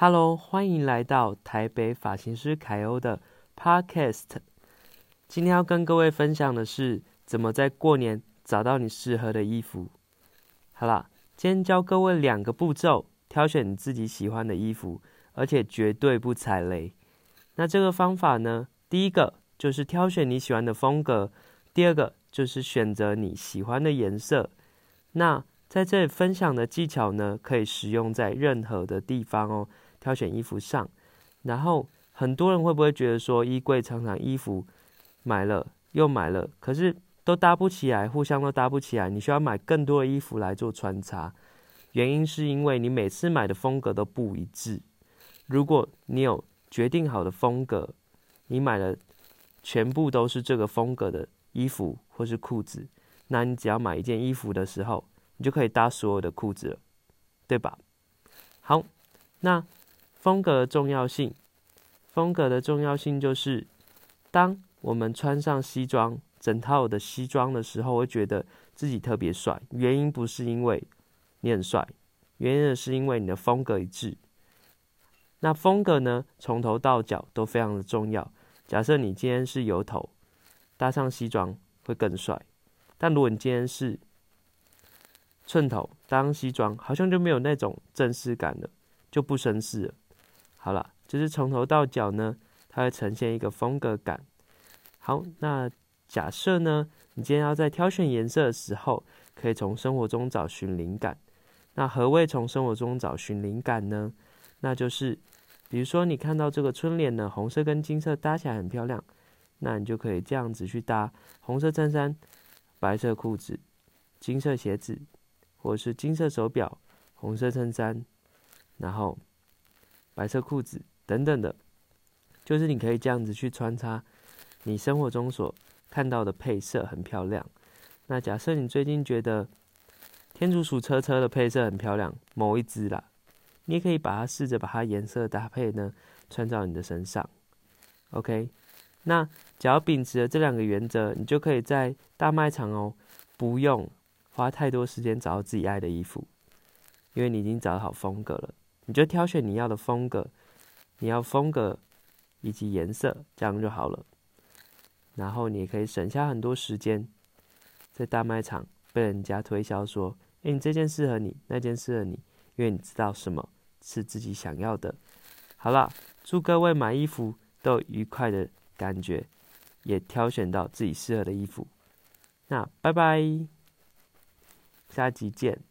Hello，欢迎来到台北发型师凯欧的 Podcast。今天要跟各位分享的是，怎么在过年找到你适合的衣服。好啦，今天教各位两个步骤，挑选你自己喜欢的衣服，而且绝对不踩雷。那这个方法呢，第一个就是挑选你喜欢的风格，第二个就是选择你喜欢的颜色。那在这里分享的技巧呢，可以使用在任何的地方哦。挑选衣服上，然后很多人会不会觉得说，衣柜常常衣服买了又买了，可是都搭不起来，互相都搭不起来，你需要买更多的衣服来做穿插。原因是因为你每次买的风格都不一致。如果你有决定好的风格，你买了全部都是这个风格的衣服或是裤子，那你只要买一件衣服的时候，你就可以搭所有的裤子了，对吧？好，那。风格的重要性，风格的重要性就是，当我们穿上西装，整套的西装的时候，会觉得自己特别帅。原因不是因为你很帅，原因是因为你的风格一致。那风格呢，从头到脚都非常的重要。假设你今天是油头，搭上西装会更帅；但如果你今天是寸头，搭上西装好像就没有那种正式感了，就不绅士了。好了，就是从头到脚呢，它会呈现一个风格感。好，那假设呢，你今天要在挑选颜色的时候，可以从生活中找寻灵感。那何谓从生活中找寻灵感呢？那就是，比如说你看到这个春联呢，红色跟金色搭起来很漂亮，那你就可以这样子去搭红色衬衫、白色裤子、金色鞋子，或者是金色手表、红色衬衫，然后。白色裤子等等的，就是你可以这样子去穿插你生活中所看到的配色很漂亮。那假设你最近觉得天竺鼠车车的配色很漂亮，某一只啦，你也可以把它试着把它颜色搭配呢，穿到你的身上。OK，那只要秉持了这两个原则，你就可以在大卖场哦，不用花太多时间找到自己爱的衣服，因为你已经找好风格了。你就挑选你要的风格，你要风格以及颜色，这样就好了。然后你也可以省下很多时间，在大卖场被人家推销说：“哎，你这件适合你，那件适合你。”因为你知道什么是自己想要的。好了，祝各位买衣服都有愉快的感觉，也挑选到自己适合的衣服。那拜拜，下集见。